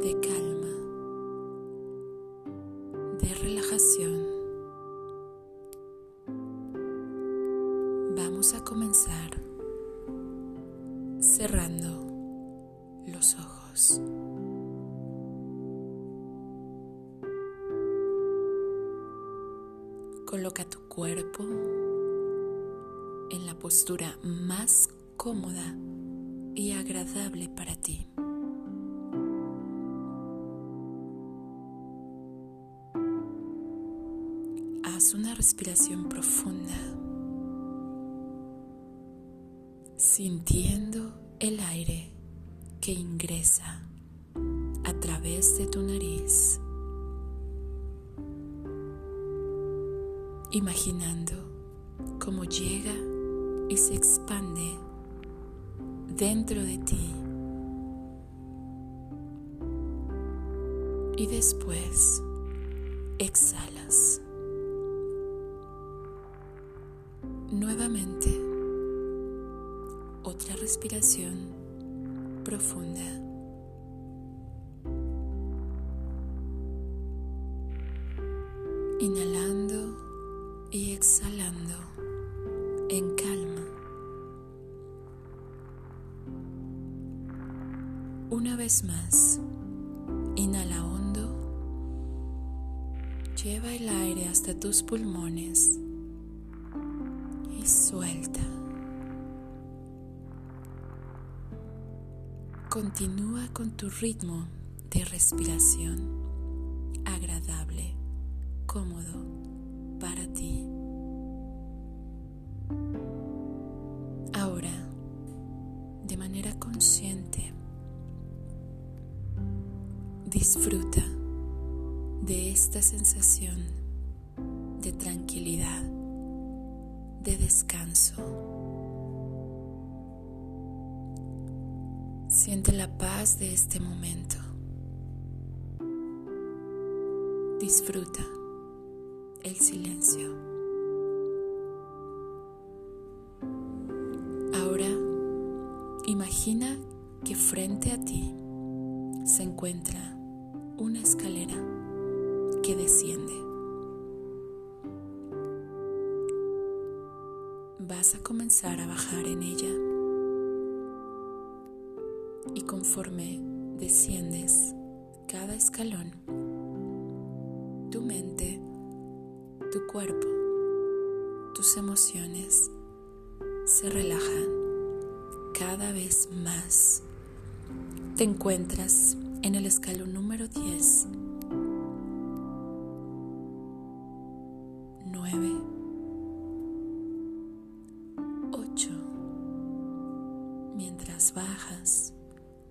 de calma, de relajación. Vamos a comenzar cerrando los ojos. Coloca tu cuerpo en la postura más cómoda y agradable para ti. Haz una respiración profunda, sintiendo el aire que ingresa a través de tu nariz, imaginando cómo llega y se expande dentro de ti. Y después exhalas. Nuevamente, otra respiración profunda. Tus pulmones y suelta. Continúa con tu ritmo de respiración agradable, cómodo para ti. Ahora, de manera consciente, disfruta de esta sensación de este momento. Disfruta el silencio. Ahora imagina que frente a ti se encuentra una escalera que desciende. Vas a comenzar a bajar en ella y conforme desciendes cada escalón, tu mente, tu cuerpo, tus emociones se relajan cada vez más. Te encuentras en el escalón número 10,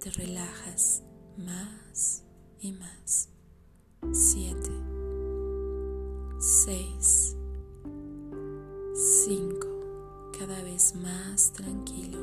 te relajas más y más. 7, 6, 5. Cada vez más tranquilo,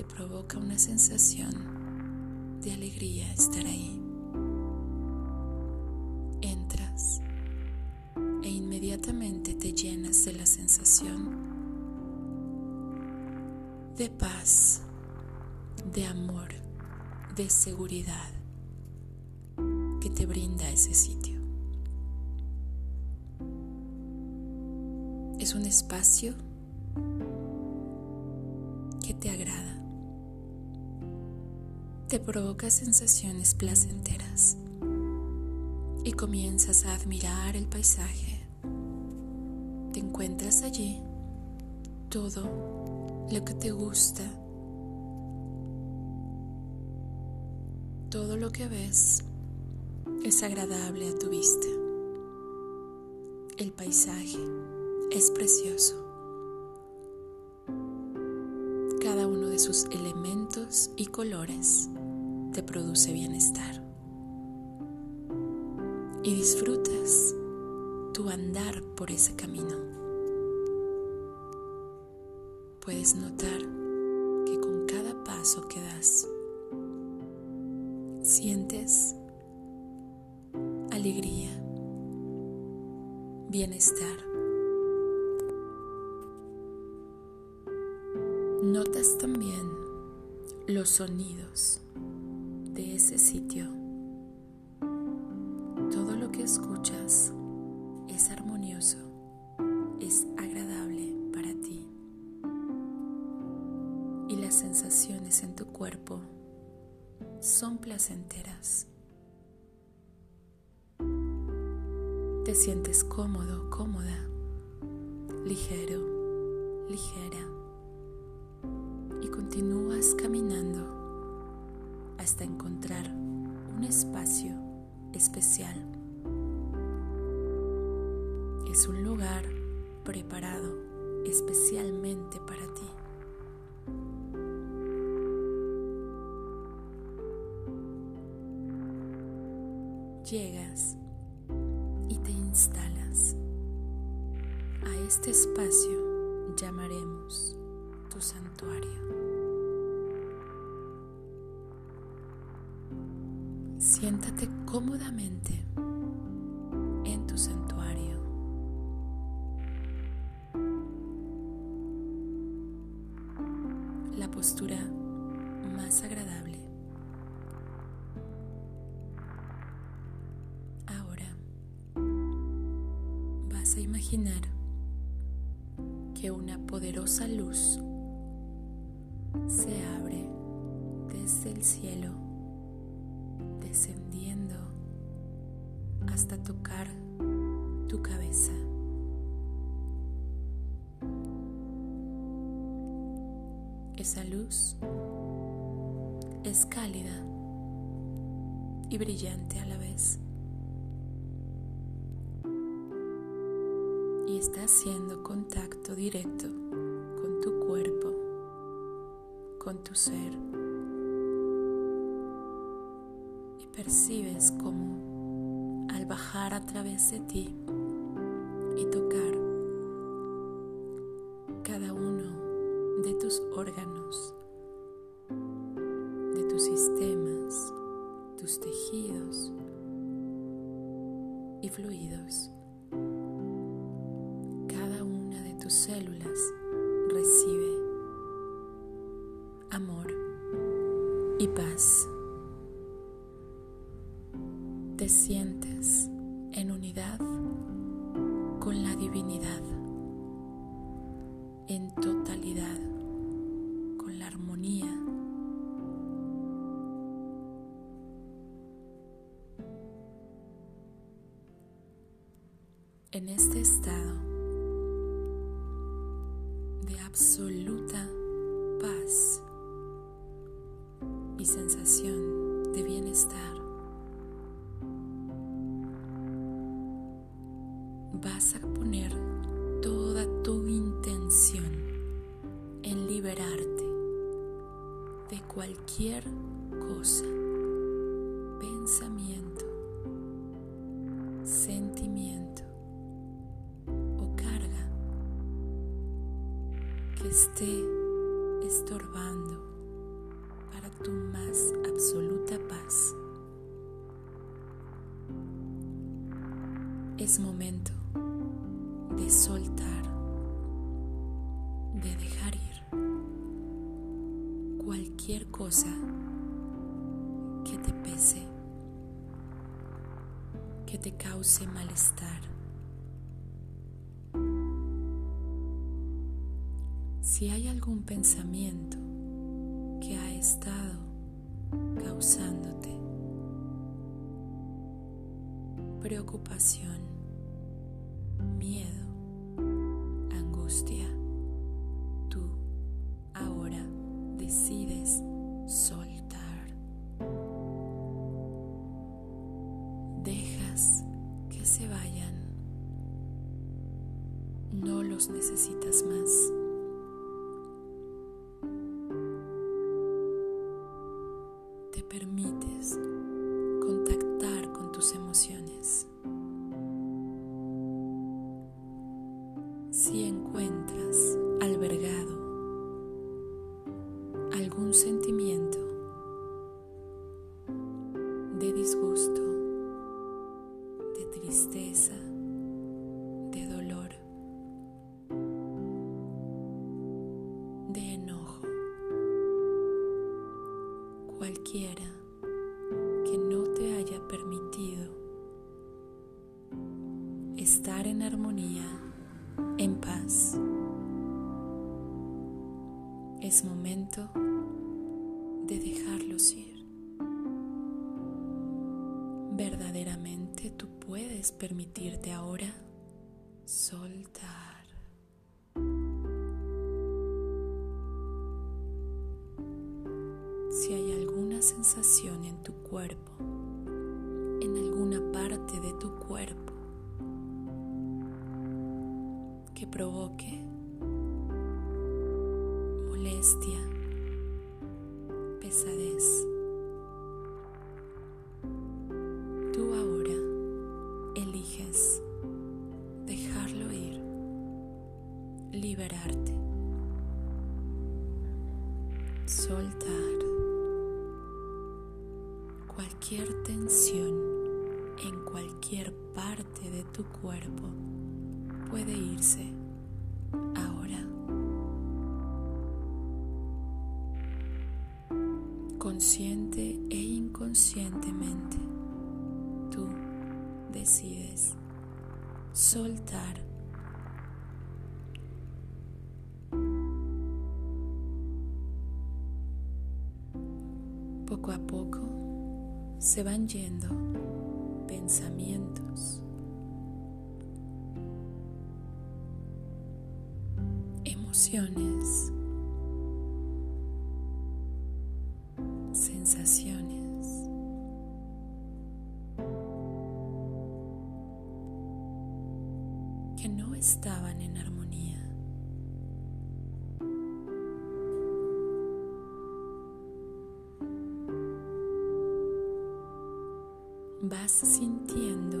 Te provoca una sensación de alegría estar ahí. Entras e inmediatamente te llenas de la sensación de paz, de amor, de seguridad que te brinda ese sitio. Es un espacio te provoca sensaciones placenteras y comienzas a admirar el paisaje. Te encuentras allí todo lo que te gusta, todo lo que ves es agradable a tu vista. El paisaje es precioso. Cada uno de sus elementos y colores te produce bienestar. Y disfrutas tu andar por ese camino. Puedes notar que con cada paso que das, sientes alegría, bienestar. Notas también los sonidos de ese sitio. Todo lo que escuchas hasta encontrar un espacio especial. Es un lugar preparado especialmente para ti. Llegas y te instalas. A este espacio llamaremos tu santuario. Siéntate cómodamente en tu santuario. La postura más agradable. Ahora vas a imaginar que una poderosa luz tocar tu cabeza. Esa luz es cálida y brillante a la vez. Y está haciendo contacto directo con tu cuerpo, con tu ser. Y percibes como al bajar a través de ti en totalidad con la armonía. En este estado de absoluta esté estorbando para tu más absoluta paz. Es momento de soltar, de dejar ir cualquier cosa que te pese, que te cause malestar. Algún pensamiento que ha estado causándote preocupación, algún sentimiento sensación en tu cuerpo, en alguna parte de tu cuerpo, que provoque molestia, de tu cuerpo puede irse ahora. Consciente e inconscientemente, tú decides soltar. Poco a poco se van yendo sensaciones. que no estaban en armonía. Vas sintiendo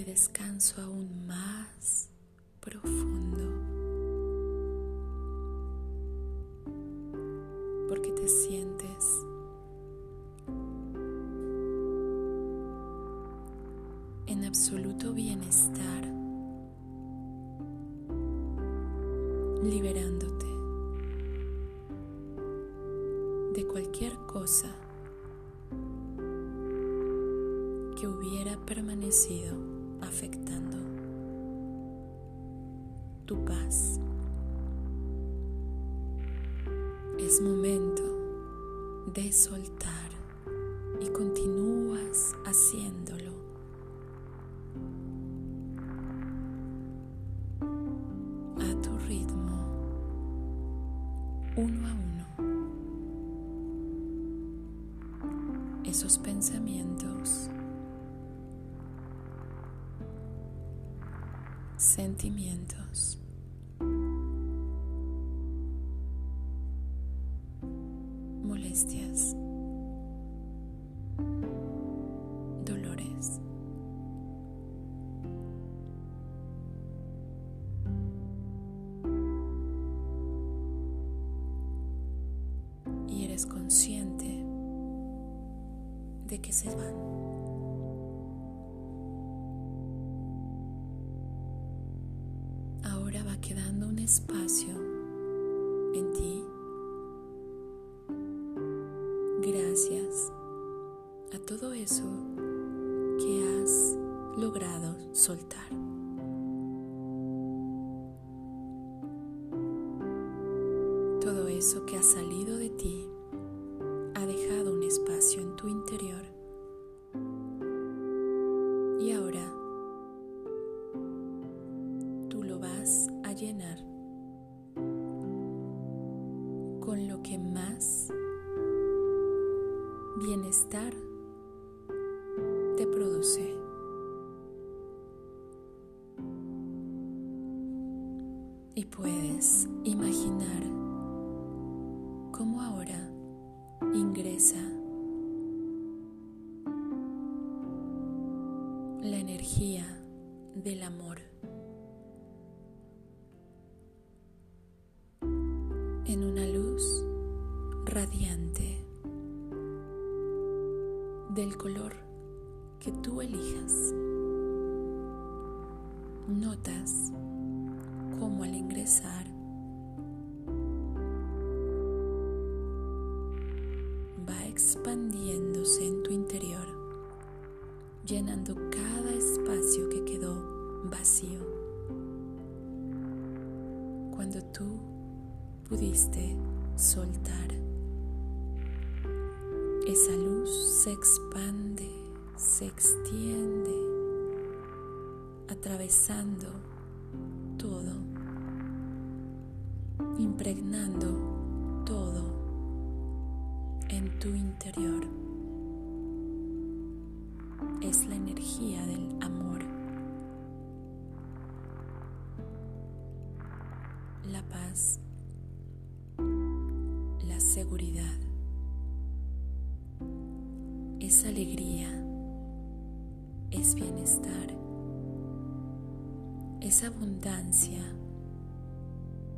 de descanso aún más profundo, porque te sientes en absoluto bienestar, liberándote de cualquier cosa que hubiera permanecido afectando tu paz. Es momento de soltar sentimientos. Todo eso que has logrado soltar. Todo eso que ha salido de ti ahora ingresa la energía del amor en una luz radiante del color que tú elijas. Notas cómo al ingresar expandiéndose en tu interior, llenando cada espacio que quedó vacío. Cuando tú pudiste soltar esa luz se expande, se extiende, atravesando todo, impregnando en tu interior. Es la energía del amor, la paz, la seguridad. Es alegría, es bienestar, es abundancia,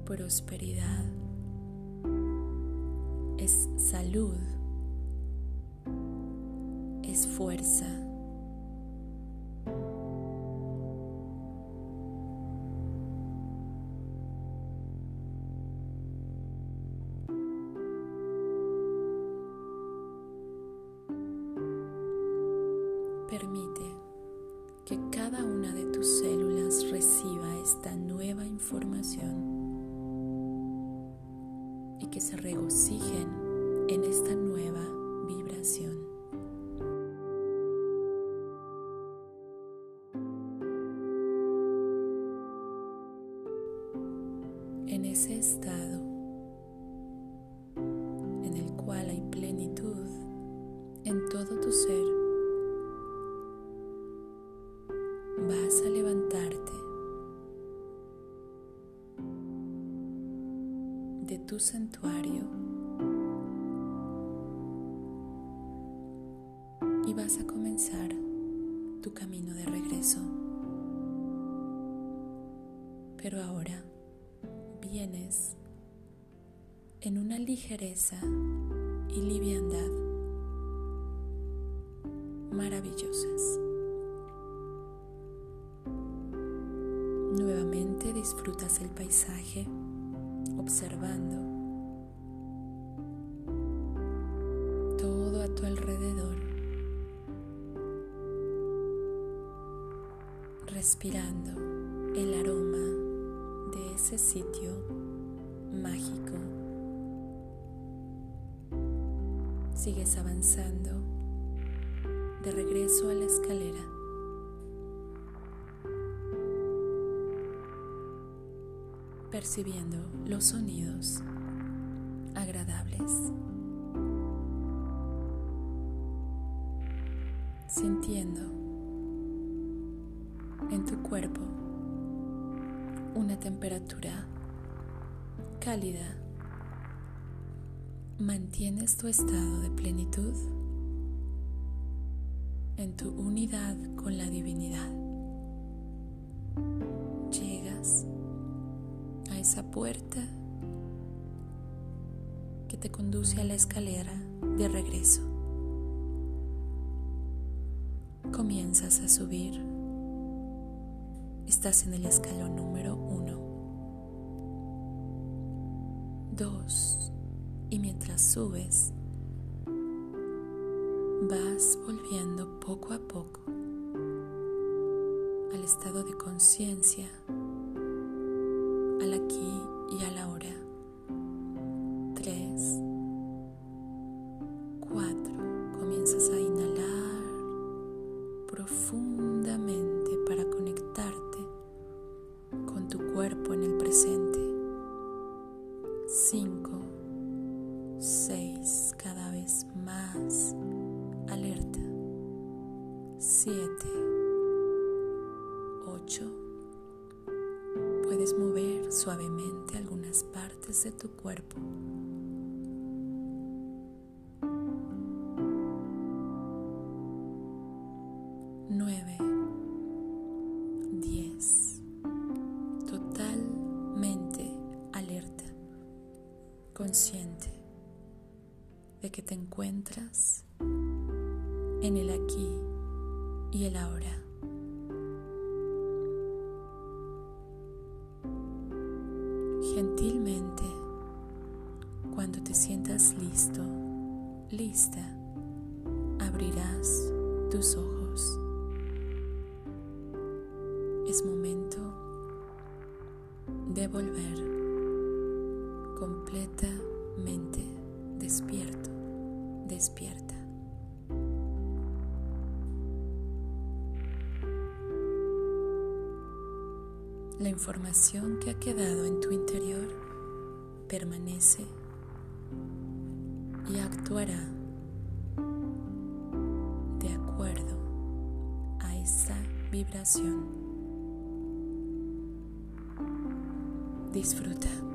prosperidad, es salud, es fuerza. En ese estado en el cual hay plenitud en todo tu ser, vas a levantarte de tu santuario ligereza y liviandad maravillosas. Nuevamente disfrutas el paisaje observando todo a tu alrededor, respirando el aroma de ese sitio mágico. Sigues avanzando de regreso a la escalera. percibiendo los sonidos agradables, sintiendo en tu cuerpo una temperatura cálida. Mantienes tu estado de plenitud en tu unidad con la divinidad. Llegas a esa puerta que te conduce a la escalera de regreso. Comienzas a subir. Estás en el escalón número uno, dos, y mientras subes, vas volviendo poco a poco al estado de conciencia, Puedes mover suavemente algunas partes de tu cuerpo. Es momento de volver completamente despierto, despierta. La información que ha quedado en tu interior permanece y actuará de acuerdo a esa vibración. Disfruta.